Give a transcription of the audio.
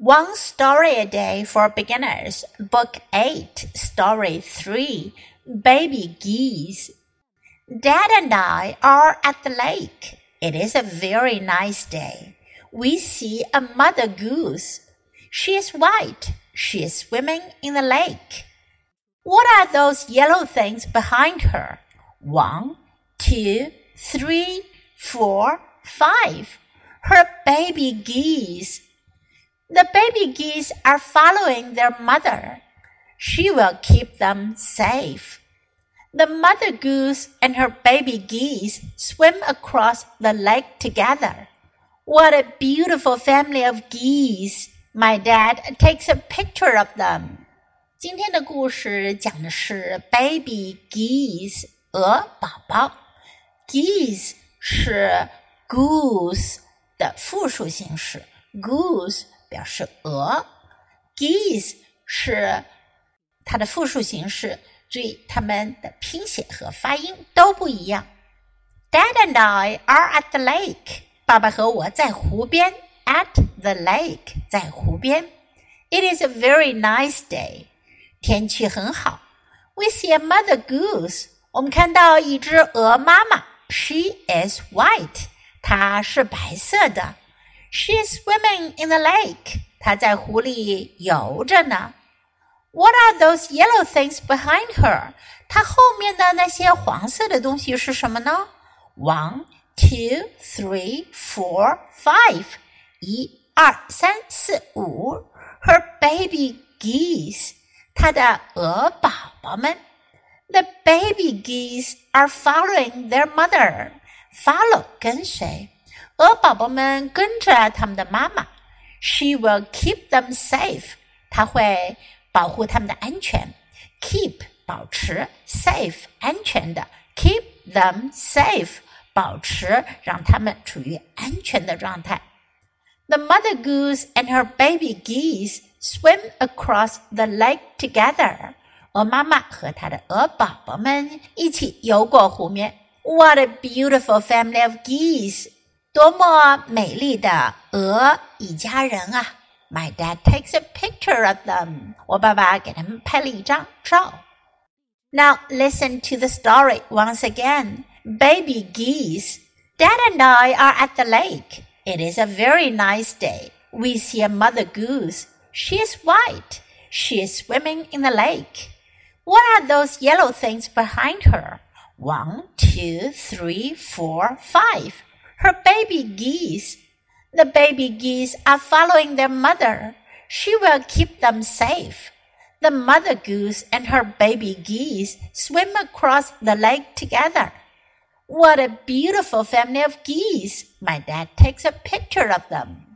One Story a Day for Beginners, Book 8, Story 3 Baby Geese. Dad and I are at the lake. It is a very nice day. We see a mother goose. She is white. She is swimming in the lake. What are those yellow things behind her? One, two, three, four, five. Her baby geese. The baby geese are following their mother. She will keep them safe. The mother goose and her baby geese swim across the lake together. What a beautiful family of geese! My dad takes a picture of them. 今天的故事讲的是 baby geese 鹅宝宝，geese 是 goose 的复数形式，goose 表示鹅，geese 是它的复数形式。注意，它们的拼写和发音都不一样。Dad and I are at the lake。爸爸和我在湖边。At the lake，在湖边。It is a very nice day。天气很好。We see a mother goose。我们看到一只鹅妈妈。She is white。她是白色的。She is swimming in the lake. 她在湖里游着呢。What are those yellow things behind her? 她后面的那些黄色的东西是什么呢？One, two, three, four, five. 一、二、三、四、五。Her baby geese. 她的鹅宝宝们。The baby geese are following their mother. Follow 跟随。 鹅宝宝们跟着他们的妈妈，She will keep them safe。她会保护他们的安全。Keep 保持，safe 安全的，keep them safe 保持让他们处于安全的状态。The mother goose and her baby geese swim across the lake together。鹅妈妈和她的鹅宝宝们一起游过湖面。What a beautiful family of geese！ 多么美丽的鹅一家人啊！My dad takes a picture of them。我爸爸给他们拍了一张照。Now listen to the story once again. Baby geese. Dad and I are at the lake. It is a very nice day. We see a mother goose. She is white. She is swimming in the lake. What are those yellow things behind her? One, two, three, four, five her baby geese. The baby geese are following their mother. She will keep them safe. The mother goose and her baby geese swim across the lake together. What a beautiful family of geese! My dad takes a picture of them.